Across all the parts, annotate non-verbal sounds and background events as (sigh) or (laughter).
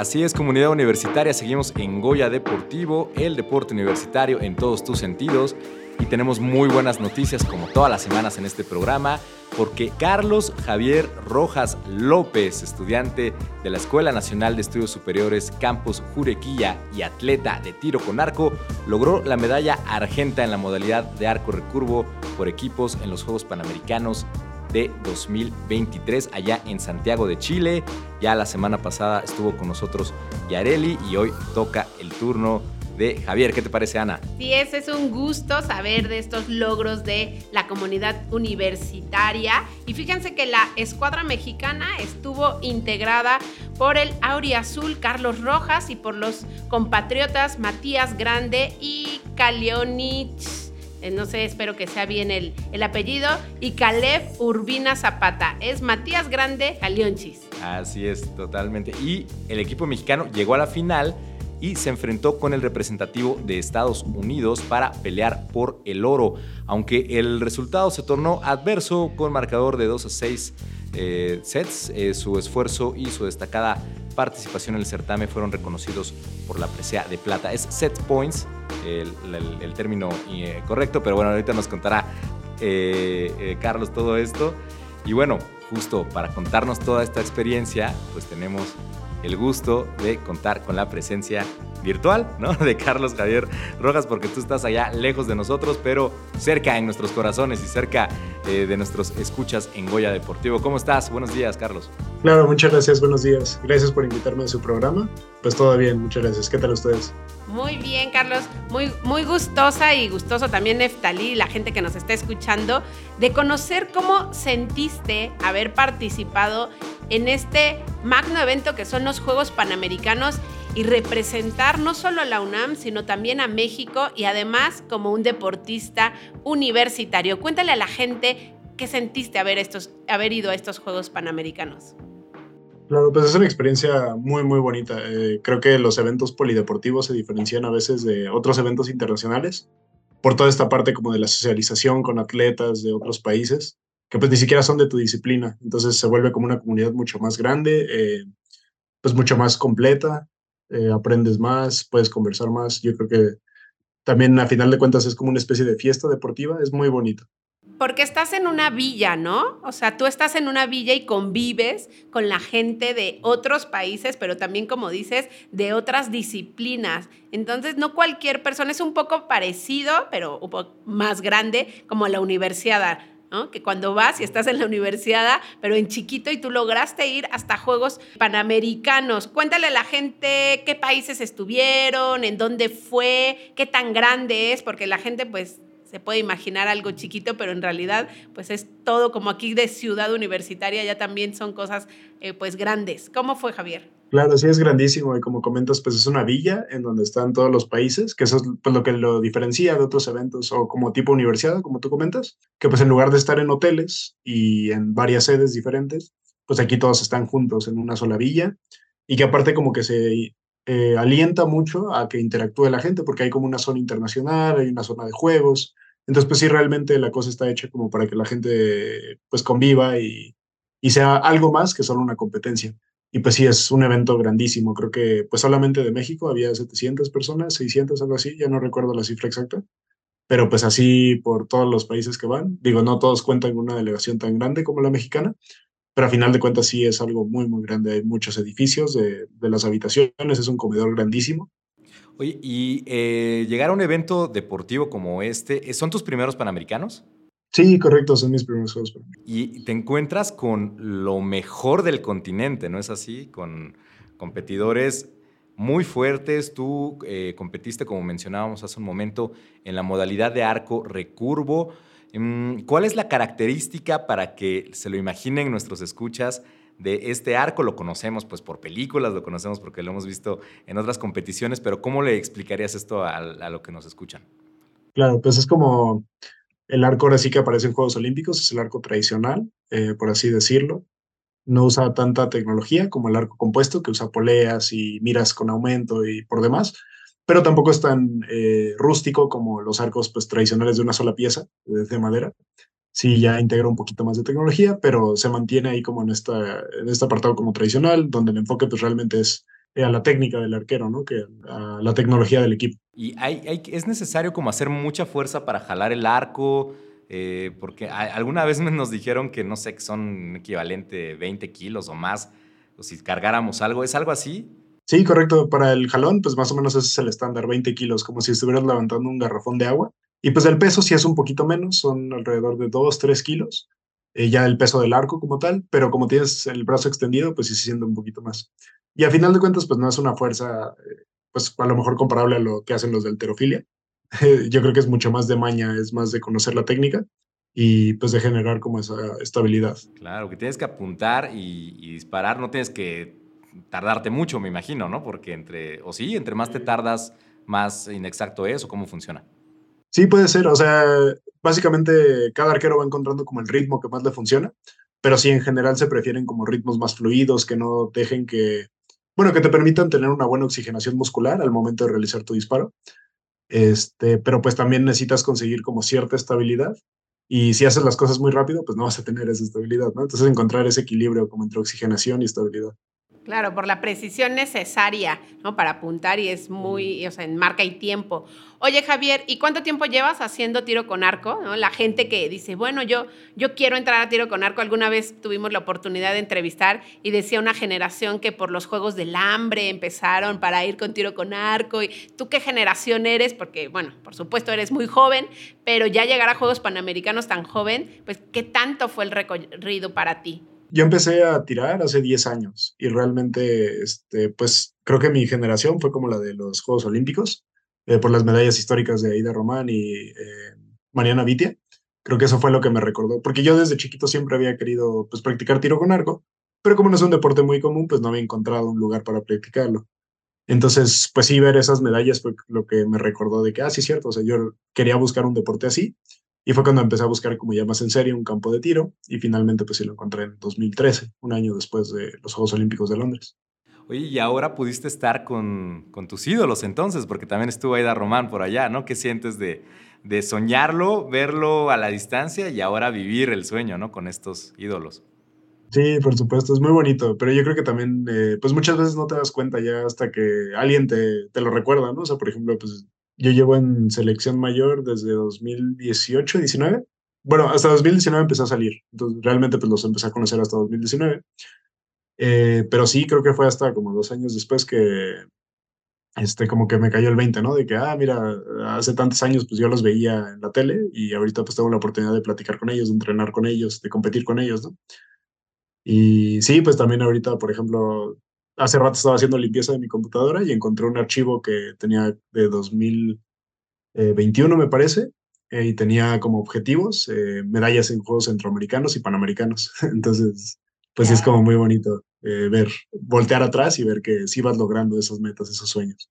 Así es, comunidad universitaria, seguimos en Goya Deportivo, el deporte universitario en todos tus sentidos. Y tenemos muy buenas noticias como todas las semanas en este programa, porque Carlos Javier Rojas López, estudiante de la Escuela Nacional de Estudios Superiores Campus Jurequilla y atleta de tiro con arco, logró la medalla argenta en la modalidad de arco recurvo por equipos en los Juegos Panamericanos de 2023 allá en Santiago de Chile. Ya la semana pasada estuvo con nosotros Yareli y hoy toca el turno de Javier. ¿Qué te parece, Ana? Sí, ese es un gusto saber de estos logros de la comunidad universitaria. Y fíjense que la escuadra mexicana estuvo integrada por el Auriazul Carlos Rojas y por los compatriotas Matías Grande y Kalionich eh, no sé, espero que sea bien el, el, apellido, y Caleb Urbina Zapata. Es Matías Grande Alionchis. Así es, totalmente. Y el equipo mexicano llegó a la final y se enfrentó con el representativo de Estados Unidos para pelear por el oro, aunque el resultado se tornó adverso con marcador de 2 a 6 eh, sets, eh, su esfuerzo y su destacada participación en el certamen fueron reconocidos por la presea de plata. Es set points, el, término eh, correcto, pero bueno, ahorita nos contará Carlos todo esto. Y bueno, justo para contarnos toda esta experiencia, pues tenemos el gusto de contar con la presencia virtual, ¿no? (laughs) De Carlos Javier Rojas, porque tú estás allá lejos de nosotros, pero cerca en nuestros corazones y cerca eh, de nuestros escuchas en Goya Deportivo. ¿Cómo estás? Buenos días, Carlos. Claro, muchas gracias, buenos días. Gracias por invitarme a su programa. Pues todo bien, muchas gracias. ¿Qué tal ustedes? Muy bien, Carlos. Muy, muy gustosa y gustoso también Neftalí, la gente que nos está escuchando, de conocer cómo sentiste haber participado en este magno evento que son los Juegos Panamericanos y representar no solo a la UNAM, sino también a México y además como un deportista universitario. Cuéntale a la gente qué sentiste haber, estos, haber ido a estos Juegos Panamericanos. Claro, pues es una experiencia muy, muy bonita. Eh, creo que los eventos polideportivos se diferencian a veces de otros eventos internacionales por toda esta parte como de la socialización con atletas de otros países que pues ni siquiera son de tu disciplina. Entonces se vuelve como una comunidad mucho más grande, eh, pues mucho más completa, eh, aprendes más, puedes conversar más. Yo creo que también a final de cuentas es como una especie de fiesta deportiva, es muy bonito. Porque estás en una villa, ¿no? O sea, tú estás en una villa y convives con la gente de otros países, pero también, como dices, de otras disciplinas. Entonces, no cualquier persona, es un poco parecido, pero un poco más grande, como la universidad que cuando vas y estás en la universidad, pero en chiquito y tú lograste ir hasta Juegos Panamericanos. Cuéntale a la gente qué países estuvieron, en dónde fue, qué tan grande es, porque la gente pues se puede imaginar algo chiquito, pero en realidad pues es todo como aquí de ciudad universitaria, ya también son cosas eh, pues grandes. ¿Cómo fue Javier? Claro, sí es grandísimo y como comentas, pues es una villa en donde están todos los países, que eso es pues, lo que lo diferencia de otros eventos o como tipo universidad, como tú comentas, que pues en lugar de estar en hoteles y en varias sedes diferentes, pues aquí todos están juntos en una sola villa y que aparte como que se eh, alienta mucho a que interactúe la gente porque hay como una zona internacional, hay una zona de juegos, entonces pues sí realmente la cosa está hecha como para que la gente pues conviva y, y sea algo más que solo una competencia. Y pues sí, es un evento grandísimo. Creo que pues solamente de México había 700 personas, 600, algo así, ya no recuerdo la cifra exacta. Pero pues así por todos los países que van. Digo, no todos cuentan con una delegación tan grande como la mexicana, pero a final de cuentas sí es algo muy, muy grande. Hay muchos edificios de, las habitaciones, es un comedor grandísimo. Oye, y eh, llegar a un evento deportivo como este, ¿son tus primeros panamericanos? Sí, correcto, son mis primeros juegos. Y te encuentras con lo mejor del continente, ¿no es así? Con competidores muy fuertes. Tú eh, competiste, como mencionábamos hace un momento, en la modalidad de arco recurvo. Mm, ¿Cuál es la característica para que se lo imaginen nuestros escuchas de este arco? Lo conocemos pues por películas, lo conocemos porque lo hemos visto en otras competiciones, pero ¿cómo le explicarías esto a, a lo que nos escuchan? Claro, pues es como el arco ahora sí que aparece en Juegos Olímpicos, es el arco tradicional, eh, por así decirlo. No usa tanta tecnología como el arco compuesto, que usa poleas y miras con aumento y por demás, pero tampoco es tan eh, rústico como los arcos pues, tradicionales de una sola pieza, de madera. Sí, ya integra un poquito más de tecnología, pero se mantiene ahí como en, esta, en este apartado como tradicional, donde el enfoque pues realmente es a la técnica del arquero, ¿no? Que a la tecnología del equipo. ¿Y hay, es necesario como hacer mucha fuerza para jalar el arco? Eh, porque alguna vez nos dijeron que no sé, que son equivalente 20 kilos o más, o si cargáramos algo, ¿es algo así? Sí, correcto. Para el jalón, pues más o menos ese es el estándar, 20 kilos, como si estuvieras levantando un garrafón de agua. Y pues el peso sí es un poquito menos, son alrededor de 2, 3 kilos. Eh, ya el peso del arco como tal, pero como tienes el brazo extendido, pues sí se siente un poquito más. Y a final de cuentas, pues no es una fuerza, eh, pues a lo mejor comparable a lo que hacen los de alterofilia. (laughs) Yo creo que es mucho más de maña, es más de conocer la técnica y pues de generar como esa estabilidad. Claro, que tienes que apuntar y, y disparar, no tienes que tardarte mucho, me imagino, ¿no? Porque entre, o sí, entre más te tardas, más inexacto es o cómo funciona. Sí, puede ser. O sea, básicamente cada arquero va encontrando como el ritmo que más le funciona, pero sí en general se prefieren como ritmos más fluidos que no dejen que, bueno, que te permitan tener una buena oxigenación muscular al momento de realizar tu disparo. Este, pero pues también necesitas conseguir como cierta estabilidad y si haces las cosas muy rápido, pues no vas a tener esa estabilidad, ¿no? Entonces encontrar ese equilibrio como entre oxigenación y estabilidad. Claro, por la precisión necesaria, ¿no? Para apuntar y es muy, o sea, en marca y tiempo. Oye, Javier, ¿y cuánto tiempo llevas haciendo tiro con arco? ¿no? La gente que dice, bueno, yo, yo quiero entrar a tiro con arco. Alguna vez tuvimos la oportunidad de entrevistar y decía una generación que por los Juegos del Hambre empezaron para ir con tiro con arco. ¿Y tú qué generación eres? Porque, bueno, por supuesto eres muy joven, pero ya llegar a Juegos Panamericanos tan joven, pues, ¿qué tanto fue el recorrido para ti? Yo empecé a tirar hace 10 años y realmente, este, pues creo que mi generación fue como la de los Juegos Olímpicos, eh, por las medallas históricas de Aida Román y eh, Mariana Vitia. Creo que eso fue lo que me recordó, porque yo desde chiquito siempre había querido pues, practicar tiro con arco, pero como no es un deporte muy común, pues no había encontrado un lugar para practicarlo. Entonces, pues sí, ver esas medallas fue lo que me recordó de que, ah, sí, cierto, o sea, yo quería buscar un deporte así y fue cuando empecé a buscar como ya más en serio un campo de tiro y finalmente pues sí lo encontré en 2013, un año después de los Juegos Olímpicos de Londres. Oye, y ahora pudiste estar con, con tus ídolos entonces, porque también estuvo Aida Román por allá, ¿no? ¿Qué sientes de, de soñarlo, verlo a la distancia y ahora vivir el sueño, ¿no? Con estos ídolos. Sí, por supuesto, es muy bonito, pero yo creo que también, eh, pues muchas veces no te das cuenta ya hasta que alguien te, te, lo recuerda, ¿no? O sea, por ejemplo, pues yo llevo en selección mayor desde 2018, 19. Bueno, hasta 2019 empecé a salir. Entonces, realmente pues los empecé a conocer hasta 2019. Eh, pero sí, creo que fue hasta como dos años después que, este, como que me cayó el 20, ¿no? De que, ah, mira, hace tantos años pues yo los veía en la tele y ahorita pues tengo la oportunidad de platicar con ellos, de entrenar con ellos, de competir con ellos, ¿no? Y sí, pues también ahorita, por ejemplo, hace rato estaba haciendo limpieza de mi computadora y encontré un archivo que tenía de 2021, me parece, eh, y tenía como objetivos eh, medallas en Juegos Centroamericanos y Panamericanos. (laughs) Entonces, pues es como muy bonito eh, ver, voltear atrás y ver que sí vas logrando esas metas, esos sueños.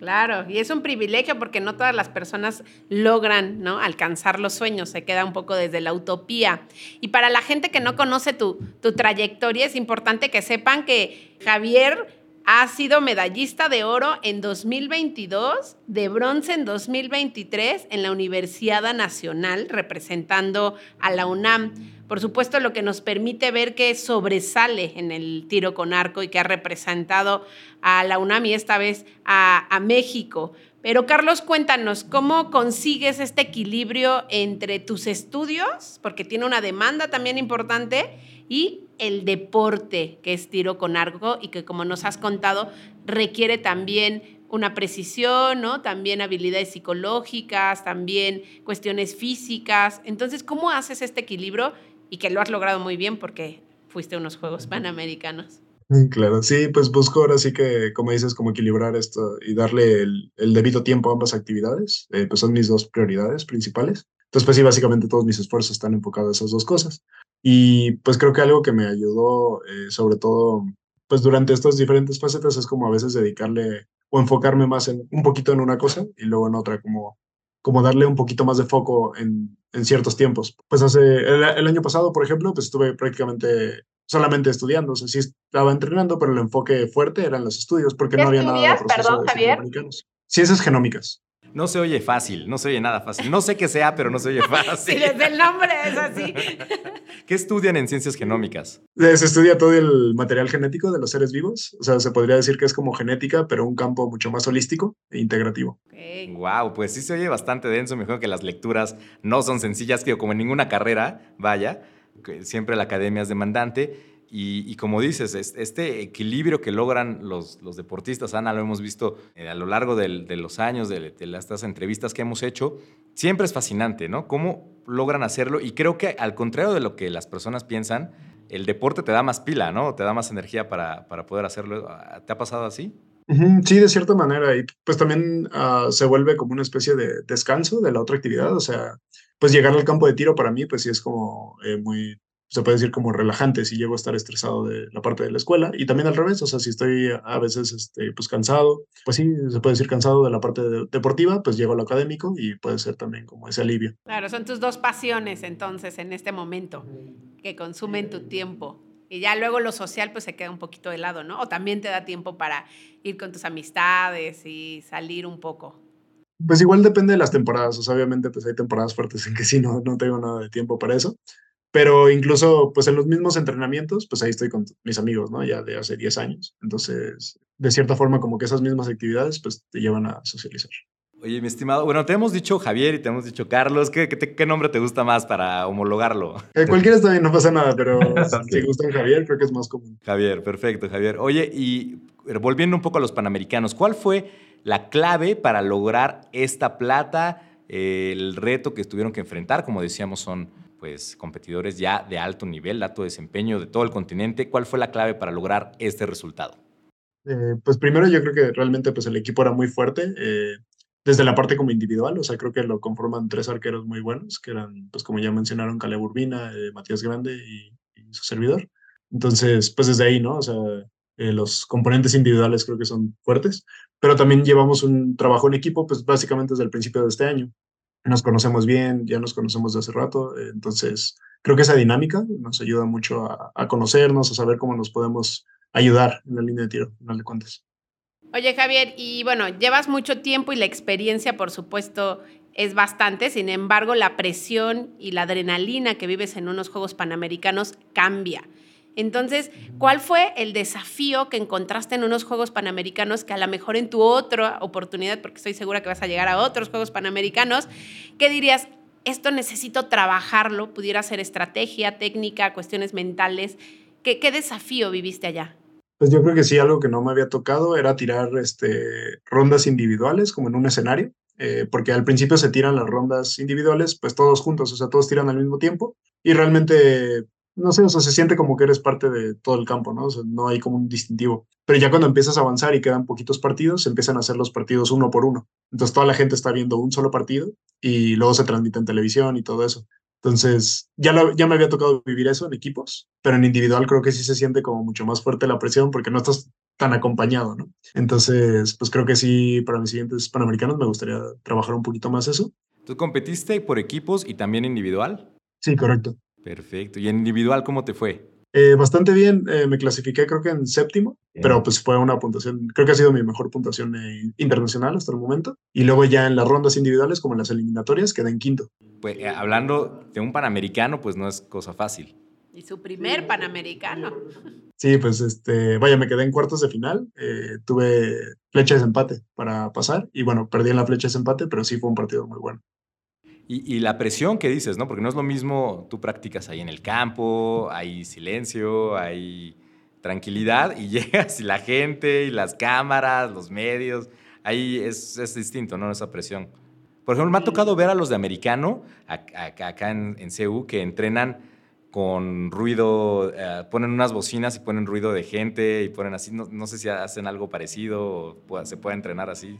Claro, y es un privilegio porque no todas las personas logran ¿no? alcanzar los sueños, se queda un poco desde la utopía. Y para la gente que no conoce tu, tu trayectoria, es importante que sepan que Javier ha sido medallista de oro en 2022, de bronce en 2023 en la Universidad Nacional, representando a la UNAM. Por supuesto, lo que nos permite ver que sobresale en el tiro con arco y que ha representado a la UNAM y esta vez a, a México. Pero Carlos, cuéntanos, ¿cómo consigues este equilibrio entre tus estudios, porque tiene una demanda también importante, y el deporte, que es tiro con arco y que como nos has contado, requiere también una precisión, ¿no? También habilidades psicológicas, también cuestiones físicas. Entonces, ¿cómo haces este equilibrio? Y que lo has logrado muy bien porque fuiste a unos Juegos Panamericanos. Claro, sí, pues busco ahora sí que, como dices, como equilibrar esto y darle el, debido tiempo a ambas actividades, eh, pues son mis dos prioridades principales. Entonces, pues sí, básicamente todos mis esfuerzos están enfocados a esas dos cosas. Y pues creo que algo que me ayudó, eh, sobre todo, pues durante estas diferentes facetas, es como a veces dedicarle o enfocarme más en un poquito en una cosa y luego en otra, como, como darle un poquito más de foco en, en ciertos tiempos. Pues hace, el, el, año pasado, por ejemplo, pues estuve prácticamente solamente estudiando, o sea, sí estaba entrenando, pero el enfoque fuerte eran los estudios, porque no había nada de Perdón, Javier. Ciencias genómicas. No se oye fácil, no se oye nada fácil. No sé qué sea, pero no se oye (laughs) fácil. Sí, desde el nombre es así. (laughs) ¿Qué estudian en ciencias genómicas? Eh, Se estudia todo el material genético de los seres vivos. O sea, se podría decir que es como genética, pero un campo mucho más holístico e integrativo. Ok. Wow, pues sí se oye bastante denso. Me imagino que las lecturas no son sencillas, que como en ninguna carrera, vaya, que siempre la academia es demandante. Y, y como dices, es- este equilibrio que logran los, los deportistas, Ana, lo hemos visto eh, a lo largo del- de los años, de, de estas entrevistas que hemos hecho, siempre es fascinante, ¿no? Cómo logran hacerlo. Y creo que al contrario de lo que las personas piensan, el deporte te da más pila, ¿no? Te da más energía para, para poder hacerlo. ¿Te ha pasado así? Sí, de cierta manera. Y pues también ah, se vuelve como una especie de descanso de la otra actividad. O sea, pues llegar al campo de tiro para mí, pues sí es como eh, muy, se puede decir como relajante si llego a estar estresado de la parte de la escuela. Y también al revés, o sea, si estoy a veces este, pues cansado, pues sí, se puede decir cansado de la parte de- deportiva, pues llego a lo académico y puede ser también como ese alivio. Claro, son tus dos pasiones entonces en este momento que consumen tu tiempo. Y ya luego lo social pues se queda un poquito de lado, ¿no? O también te da tiempo para ir con tus amistades y salir un poco. Pues igual depende de las temporadas, o sea, obviamente pues hay temporadas fuertes en que sí no, no tengo nada de tiempo para eso, pero incluso pues en los mismos entrenamientos, pues ahí estoy con mis amigos, ¿no? Ya de hace 10 años, entonces de cierta forma como que esas mismas actividades pues te llevan a socializar. Oye, mi estimado, bueno, te hemos dicho Javier y te hemos dicho Carlos. ¿Qué, qué, nombre te gusta más para homologarlo? Eh, cualquiera está bien, no pasa nada, pero (laughs) si gustan Javier, creo que es más común. Javier, perfecto, Javier. Oye, y volviendo un poco a los panamericanos, ¿cuál fue la clave para lograr esta plata? El reto que tuvieron que enfrentar, como decíamos, son pues competidores ya de alto nivel, de alto desempeño de todo el continente. ¿Cuál fue la clave para lograr este resultado? Eh, pues primero yo creo que realmente pues el equipo era muy fuerte, eh, desde la parte como individual, o sea, creo que lo conforman tres arqueros muy buenos, que eran, pues como ya mencionaron, Caleb Urbina, eh, Matías Grande y, su servidor. Entonces, pues desde ahí, ¿no? O sea, los componentes individuales creo que son fuertes, pero también llevamos un trabajo en equipo, pues básicamente desde el principio de este año. Nos conocemos bien, ya nos conocemos de hace rato, eh, entonces creo que esa dinámica nos ayuda mucho a, conocernos, a saber cómo nos podemos ayudar en la línea de tiro, final de cuentas. Oye, Javier, y bueno, llevas mucho tiempo y la experiencia, por supuesto, es bastante. Sin embargo, la presión y la adrenalina que vives en unos Juegos Panamericanos cambia. Entonces, ¿cuál fue el desafío que encontraste en unos Juegos Panamericanos que a lo mejor en tu otra oportunidad, porque estoy segura que vas a llegar a otros Juegos Panamericanos, que dirías, esto necesito trabajarlo, pudiera ser estrategia, técnica, cuestiones mentales? ¿Qué, qué desafío viviste allá? Pues yo creo que sí, algo que no me había tocado era tirar este, rondas individuales como en un escenario, eh, porque al principio se tiran las rondas individuales, pues todos juntos, o sea, todos tiran al mismo tiempo y realmente, no sé, o sea, se siente como que eres parte de todo el campo, ¿no? O sea, no hay como un distintivo. Pero ya cuando empiezas a avanzar y quedan poquitos partidos, se empiezan a hacer los partidos uno por uno. Entonces toda la gente está viendo un solo partido y luego se transmite en televisión y todo eso. Entonces, ya, lo, ya me había tocado vivir eso en equipos, pero en individual creo que sí se siente como mucho más fuerte la presión porque no estás tan acompañado, ¿no? Entonces, pues creo que sí, para mis siguientes Panamericanos me gustaría trabajar un poquito más eso. ¿Tú competiste por equipos y también individual? Sí, correcto. Perfecto. ¿Y en individual cómo te fue? Eh, bastante bien, eh, me clasifiqué creo que en séptimo, pero pues fue una puntuación, creo que ha sido mi mejor puntuación eh, internacional hasta el momento. Y luego ya en las rondas individuales, como en las eliminatorias, quedé en quinto. Pues eh, hablando de un panamericano, pues no es cosa fácil. Y su primer Panamericano. (laughs) Sí, pues este, vaya, me quedé en cuartos de final, eh, tuve flecha de desempate para pasar y bueno, perdí en la flecha de desempate, pero sí fue un partido muy bueno. Y, y la presión que dices, ¿no? Porque no es lo mismo, tú practicas ahí en el campo, hay silencio, hay tranquilidad y (laughs) llegas y la gente y las cámaras, los medios, ahí es, es distinto, ¿no? Esa presión. Por ejemplo, me ha tocado ver a los de americano, acá, en, en CEU, que entrenan con ruido, eh, ponen unas bocinas y ponen ruido de gente y ponen así, no, no sé si hacen algo parecido o se puede entrenar así.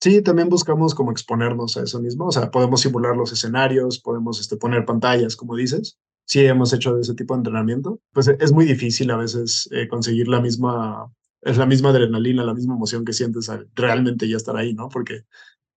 Sí, también buscamos como exponernos a eso mismo, o sea, podemos simular los escenarios, podemos este, poner pantallas, como dices. Sí, hemos hecho ese tipo de entrenamiento. Pues es muy difícil a veces eh, conseguir la misma, es la misma adrenalina, la misma emoción que sientes al realmente ya estar ahí, ¿no? Porque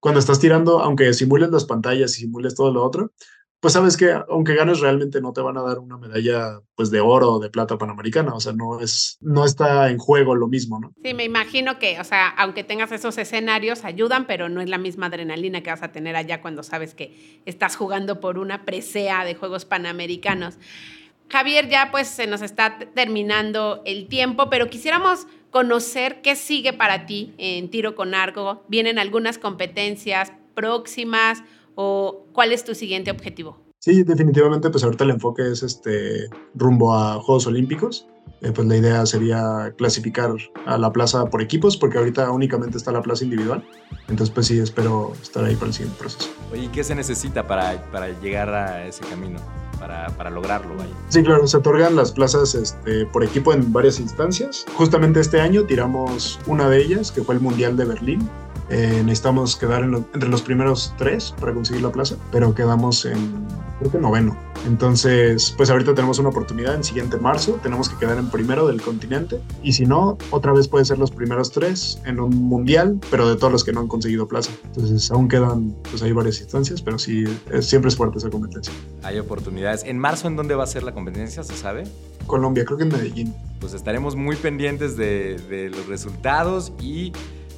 cuando estás tirando, aunque simules las pantallas y simules todo lo otro, pues sabes que aunque ganes realmente no te van a dar una medalla pues de oro o de plata panamericana, o sea, no es no está en juego lo mismo, ¿no? Sí, me imagino que, o sea, aunque tengas esos escenarios ayudan, pero no es la misma adrenalina que vas a tener allá cuando sabes que estás jugando por una presea de Juegos Panamericanos. Javier, ya pues se nos está terminando el tiempo, pero quisiéramos conocer qué sigue para ti en tiro con arco. ¿Vienen algunas competencias próximas o cuál es tu siguiente objetivo? Sí, definitivamente, pues ahorita el enfoque es este rumbo a Juegos Olímpicos. Eh, pues la idea sería clasificar a la plaza por equipos, porque ahorita únicamente está la plaza individual. Entonces, pues sí, espero estar ahí para el siguiente proceso. Oye, ¿y qué se necesita para, para llegar a ese camino? para, para lograrlo. Vaya. Sí, claro, se otorgan las plazas este, por equipo en varias instancias. Justamente este año tiramos una de ellas, que fue el Mundial de Berlín, eh, necesitamos quedar entre los primeros tres para conseguir la plaza, pero quedamos en, creo que noveno. Entonces, pues ahorita tenemos una oportunidad en siguiente marzo, tenemos que quedar en primero del continente y si no, otra vez puede ser los primeros tres en un mundial, pero de todos los que no han conseguido plaza. Entonces, aún quedan, pues hay varias instancias, pero sí, siempre es fuerte esa competencia. Hay oportunidades. ¿En marzo en dónde va a ser la competencia, se sabe? Colombia, creo que en Medellín. Pues estaremos muy pendientes de, de los resultados y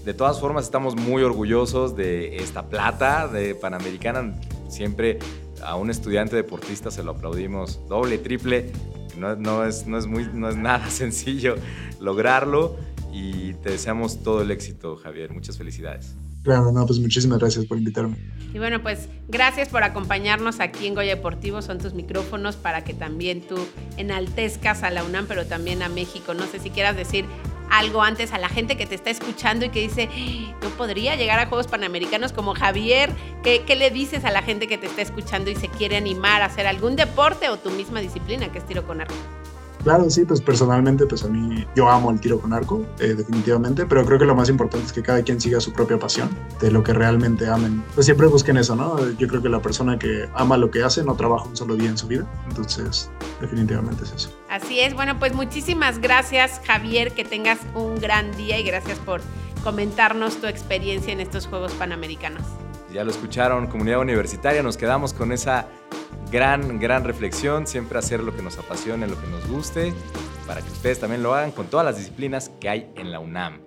de todas formas, estamos muy orgullosos de esta plata de Panamericana. Siempre a un estudiante deportista se lo aplaudimos doble, triple. No, es, no, es, muy, no es nada (laughs) sencillo lograrlo y te deseamos todo el éxito, Javier. Muchas felicidades. Claro, no, pues muchísimas gracias por invitarme. Y bueno, pues gracias por acompañarnos aquí en Goya Deportivo. Son tus micrófonos para que también tú enaltezcas a la UNAM, pero también a México. No sé si quieras decir algo antes a la gente que te está escuchando y que dice, no podría llegar a Juegos Panamericanos como Javier? ¿Qué, ¿Qué, le dices a la gente que te está escuchando y se quiere animar a hacer algún deporte o tu misma disciplina, que es tiro con arco? Claro, sí, pues personalmente, pues a mí yo amo el tiro con arco, eh, definitivamente, pero creo que lo más importante es que cada quien siga su propia pasión, de lo que realmente amen. Pues siempre busquen eso, ¿no? Yo creo que la persona que ama lo que hace no trabaja un solo día en su vida, entonces definitivamente es eso. Así es, bueno, pues muchísimas gracias Javier, que tengas un gran día y gracias por comentarnos tu experiencia en estos Juegos Panamericanos. Ya lo escucharon, comunidad universitaria, nos quedamos con esa gran, gran reflexión, siempre hacer lo que nos apasione, lo que nos guste, para que ustedes también lo hagan con todas las disciplinas que hay en la UNAM.